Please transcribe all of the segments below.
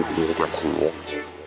看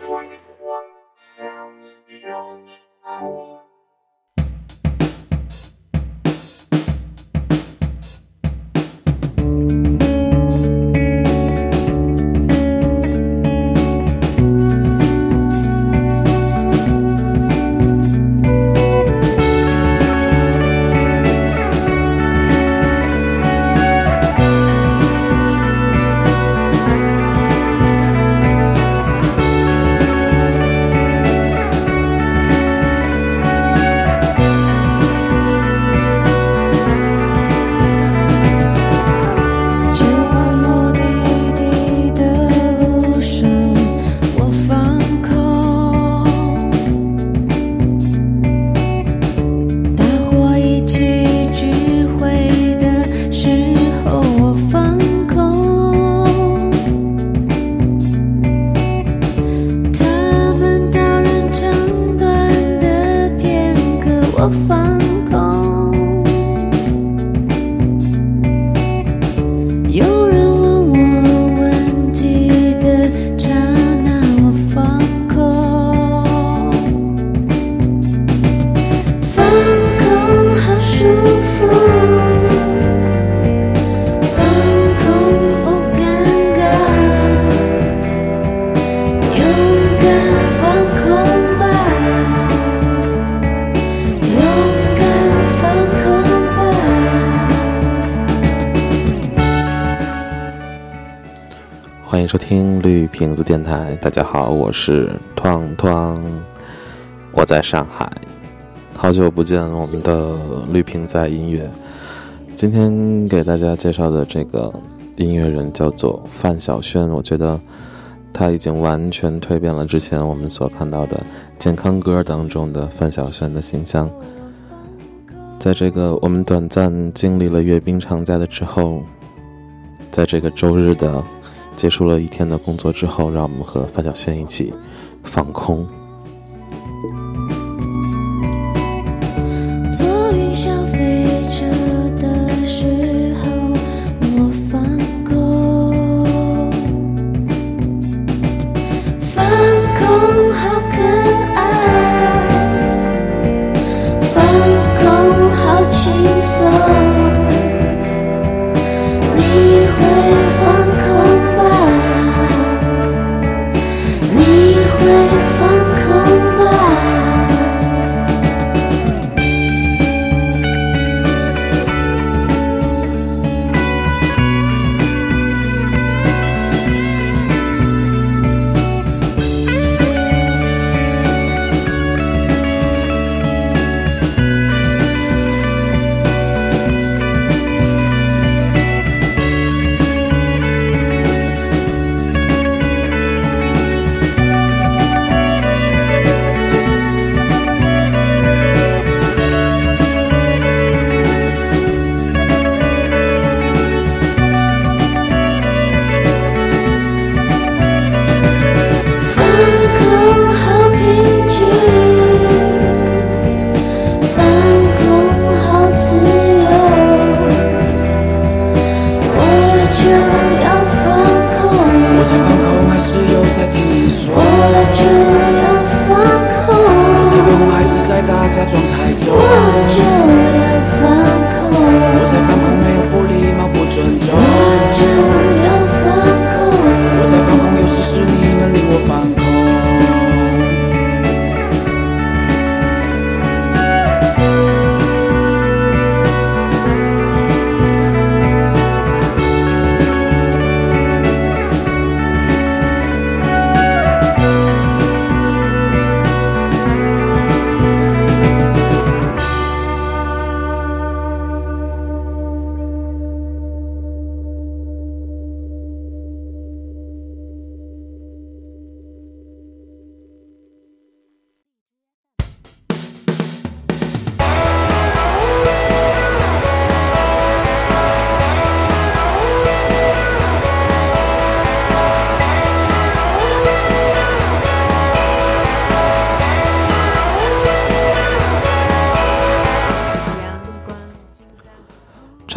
收听绿瓶子电台，大家好，我是团团，我在上海，好久不见，我们的绿瓶在音乐。今天给大家介绍的这个音乐人叫做范晓萱，我觉得他已经完全蜕变了之前我们所看到的健康歌当中的范晓萱的形象。在这个我们短暂经历了阅兵长假的之后，在这个周日的。结束了一天的工作之后，让我们和范晓萱一起放空。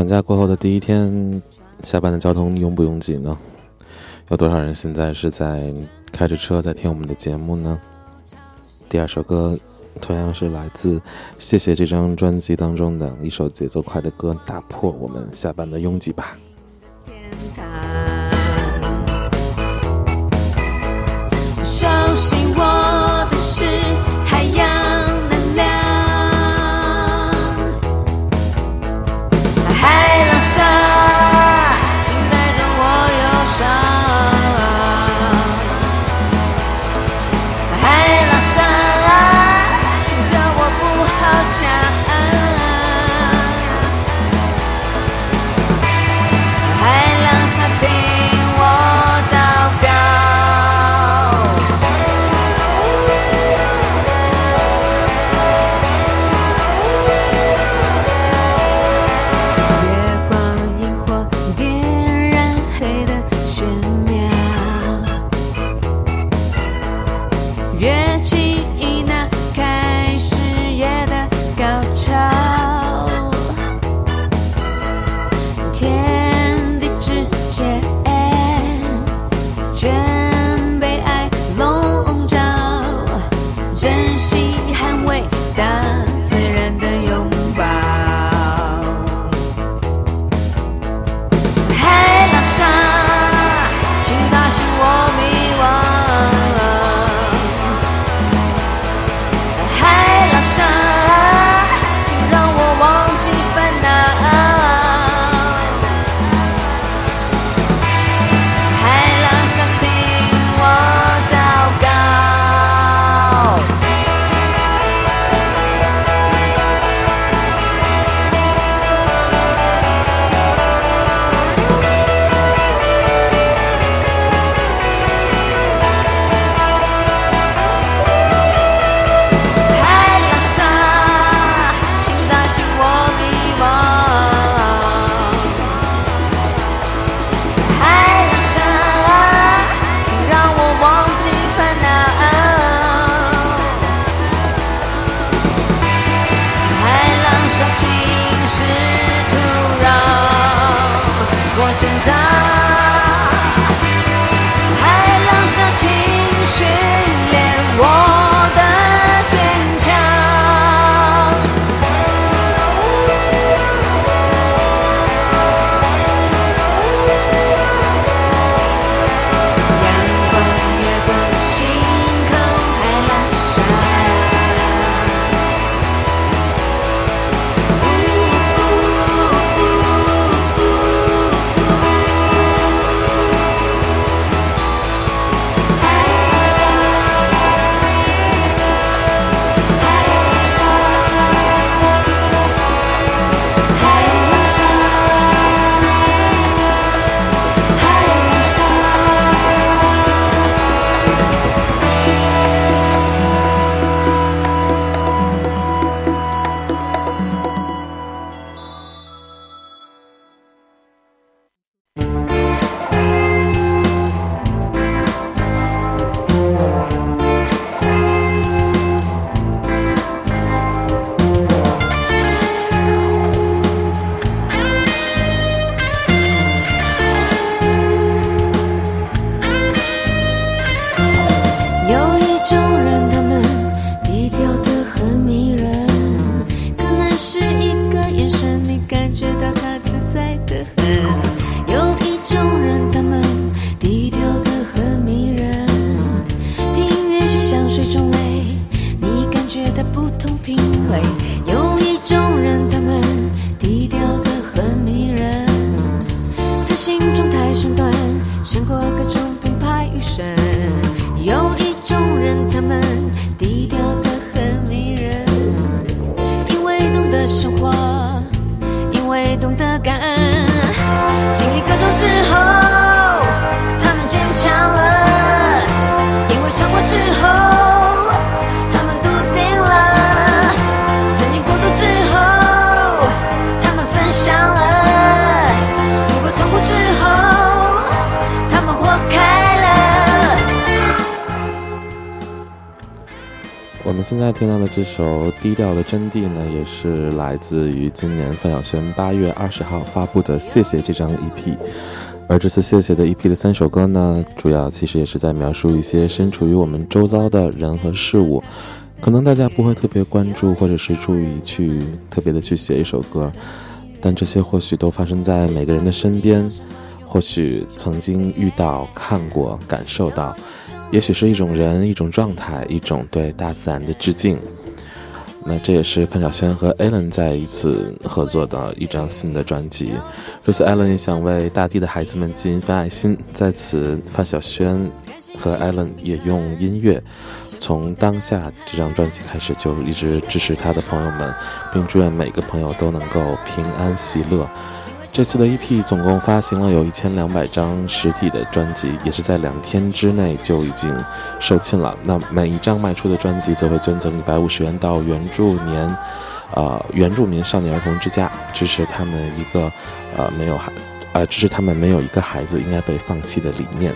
假过后的第一天，下班的交通拥不拥挤呢？有多少人现在是在开着车在听我们的节目呢？第二首歌同样是来自《谢谢》这张专辑当中的一首节奏快的歌，打破我们下班的拥挤吧。现在听到的这首《低调的真谛》呢，也是来自于今年范晓萱八月二十号发布的《谢谢》这张 EP。而这次谢谢的 EP 的三首歌呢，主要其实也是在描述一些身处于我们周遭的人和事物。可能大家不会特别关注，或者是注意去特别的去写一首歌，但这些或许都发生在每个人的身边，或许曾经遇到、看过、感受到，也许是一种人、一种状态、一种对大自然的致敬。那这也是范晓萱和 Allen 在一次合作的一张新的专辑。这次 Allen 也想为大地的孩子们尽一份爱心，在此范晓萱和 Allen 也用音乐。从当下这张专辑开始，就一直支持他的朋友们，并祝愿每个朋友都能够平安喜乐。这次的 EP 总共发行了有一千两百张实体的专辑，也是在两天之内就已经售罄了。那每一张卖出的专辑，则会捐赠一百五十元到原住年，呃，原住民少年儿童之家，支持他们一个，呃，没有孩，呃，支持他们没有一个孩子应该被放弃的理念。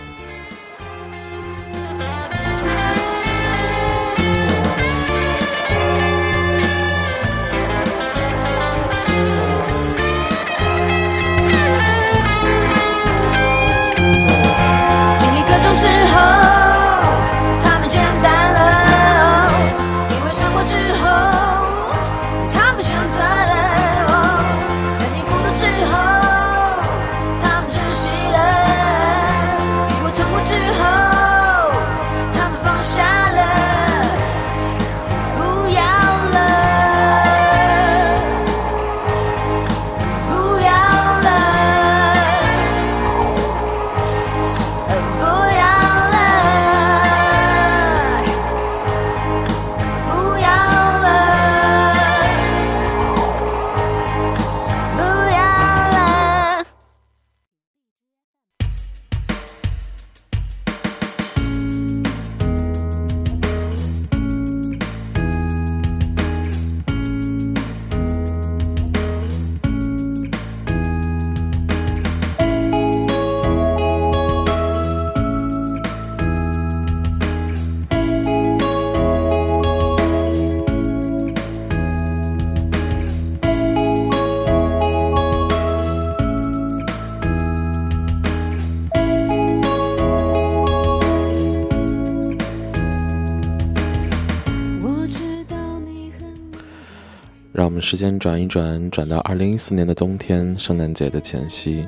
时间转一转，转到二零一四年的冬天，圣诞节的前夕。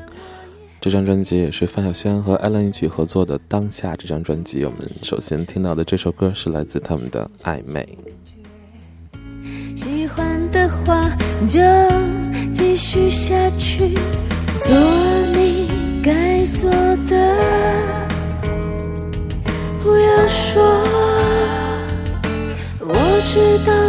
这张专辑也是范晓萱和艾伦一起合作的。当下这张专辑，我们首先听到的这首歌是来自他们的暧昧。喜欢的话就继续下去，做你该做的，不要说，我知道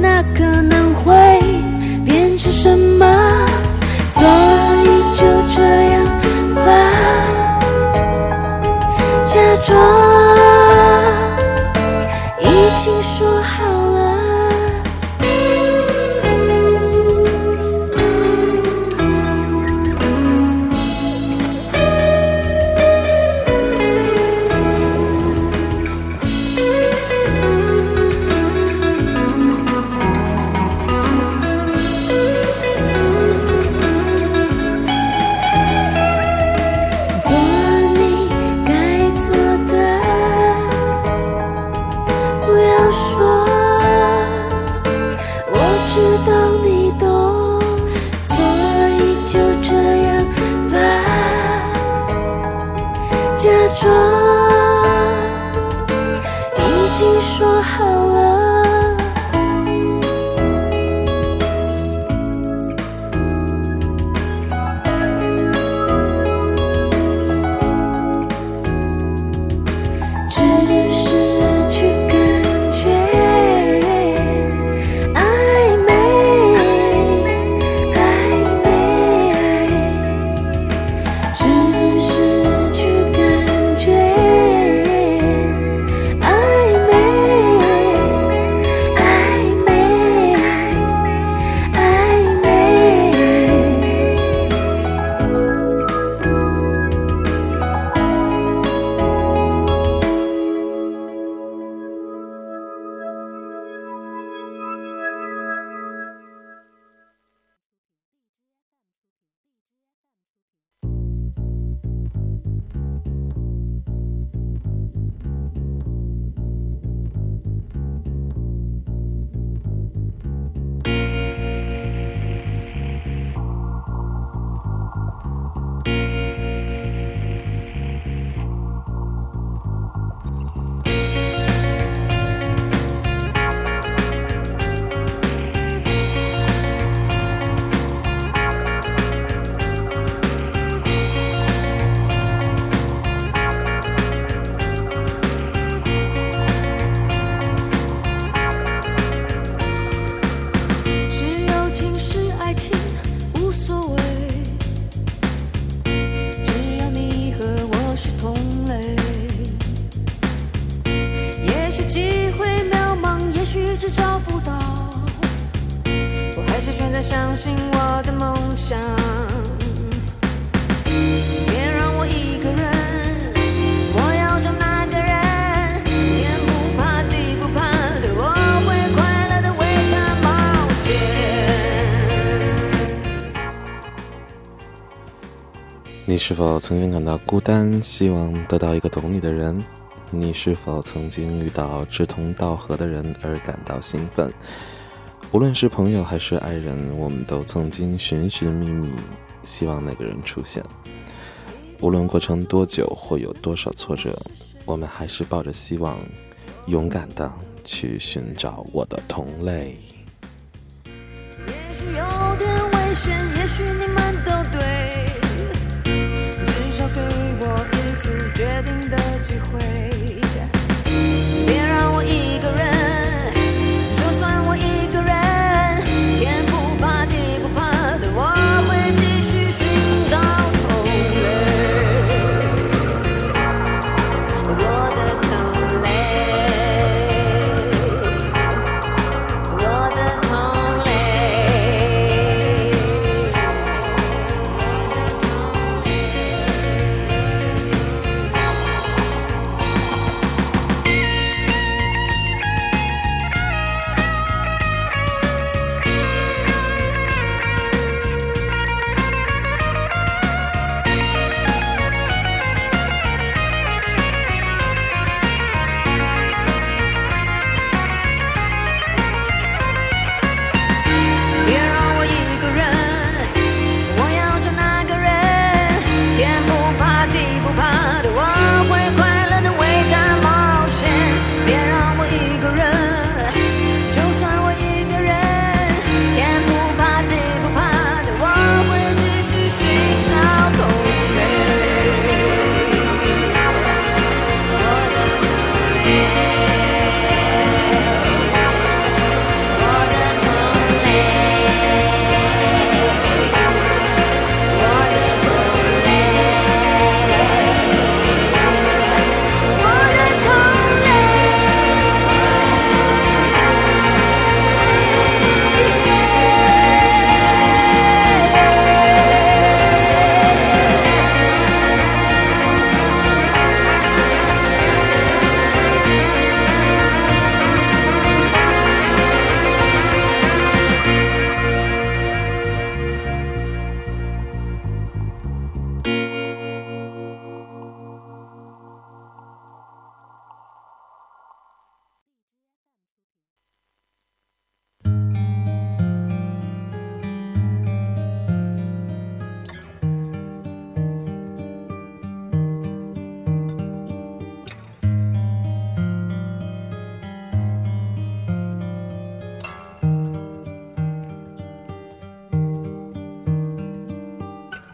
那可能会变成什么？所以就这样吧。假装相信我的梦想。你是否曾经感到孤单，希望得到一个懂你的人？你是否曾经遇到志同道合的人而感到兴奋？无论是朋友还是爱人，我们都曾经寻寻觅觅，希望那个人出现。无论过程多久或有多少挫折，我们还是抱着希望，勇敢的去寻找我的同类。也许有点危险，也许你们都对，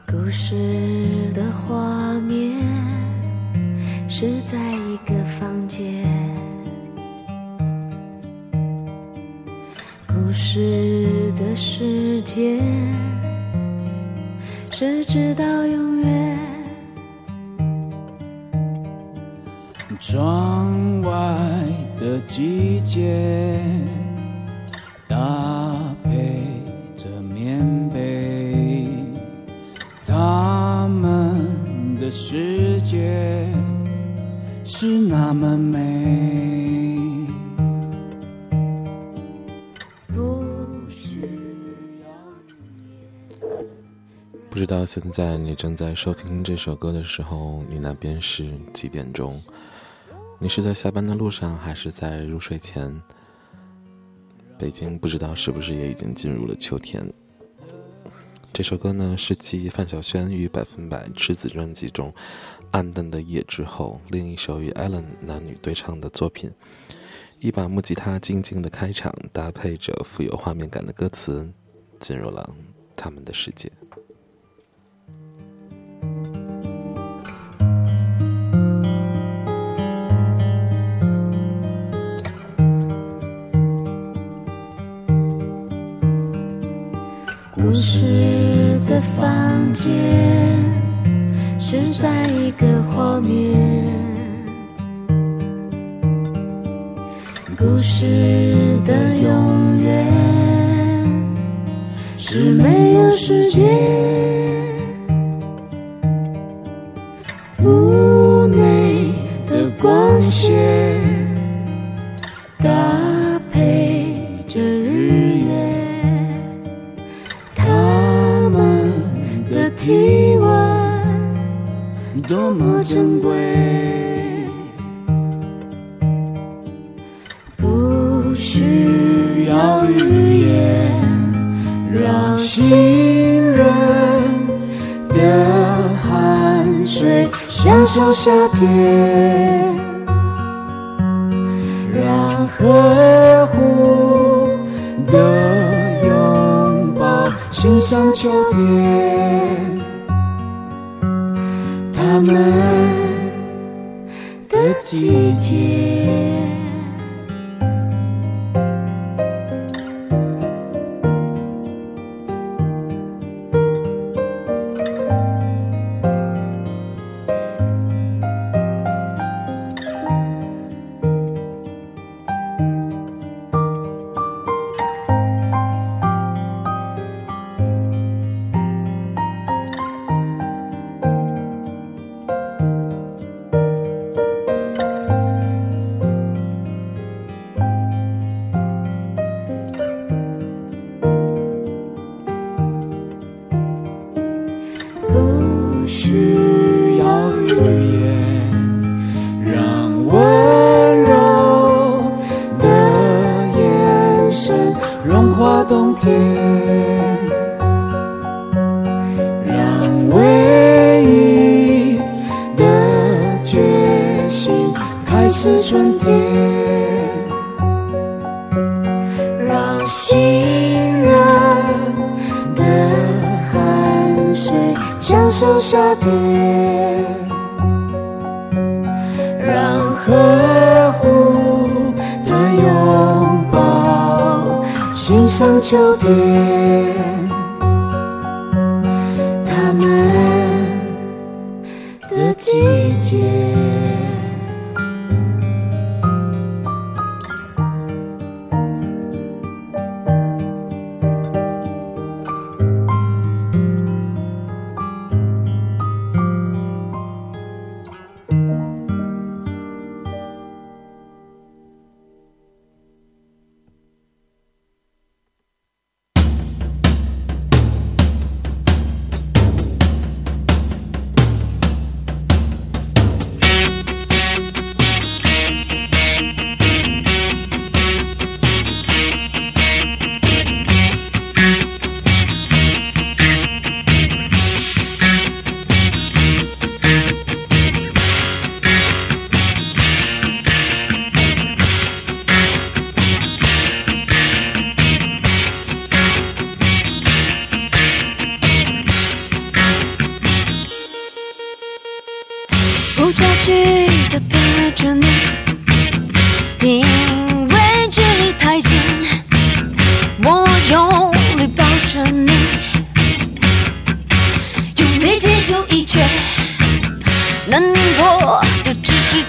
故事的画面是在一个房间，故事的时间是直到永远。窗外的季节，那么美。不需要不知道现在你正在收听这首歌的时候，你那边是几点钟？你是在下班的路上，还是在入睡前？北京不知道是不是也已经进入了秋天。这首歌呢，是继范晓萱与百分百赤子专辑中《暗淡的夜》之后，另一首与 Allen 男女对唱的作品。一把木吉他静静的开场，搭配着富有画面感的歌词，进入了他们的世界。的房间是在一个画面，故事的永远是没有时间。多么珍贵。不需要语言，让信任的汗水享受夏天，让呵护的拥抱欣赏秋天，他们的季节。秋天，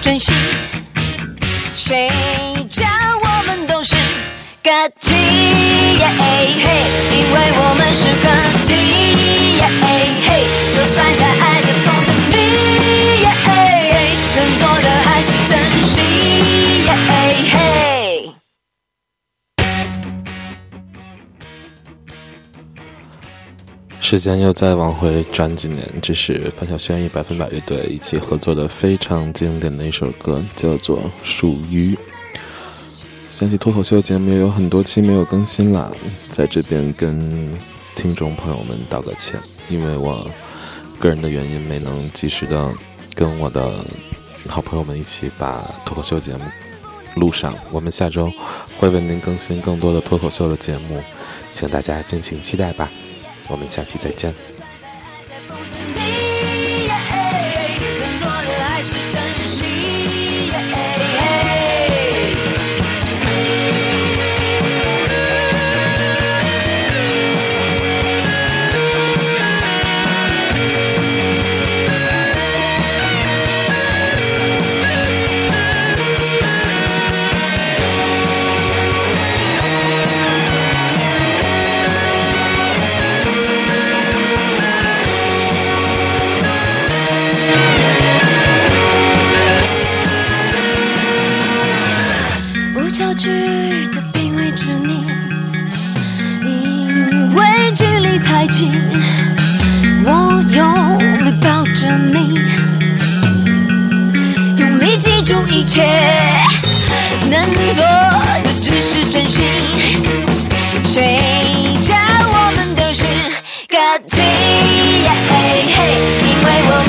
珍惜。谁叫我们都是个体？因为我们是个体。就算在爱的缝隙里，能做的时间又再往回转几年，这是范晓萱与百分百乐队一起合作的非常经典的一首歌，叫做《属于》。想起脱口秀节目也有很多期没有更新啦，在这边跟听众朋友们道个歉，因为我个人的原因没能及时的跟我的好朋友们一起把脱口秀节目录上。我们下周会为您更新更多的脱口秀的节目，请大家敬请期待吧。我们下期再见。我用力抱着你用力记住一切能做的只是真心谁叫我们都是感情因为我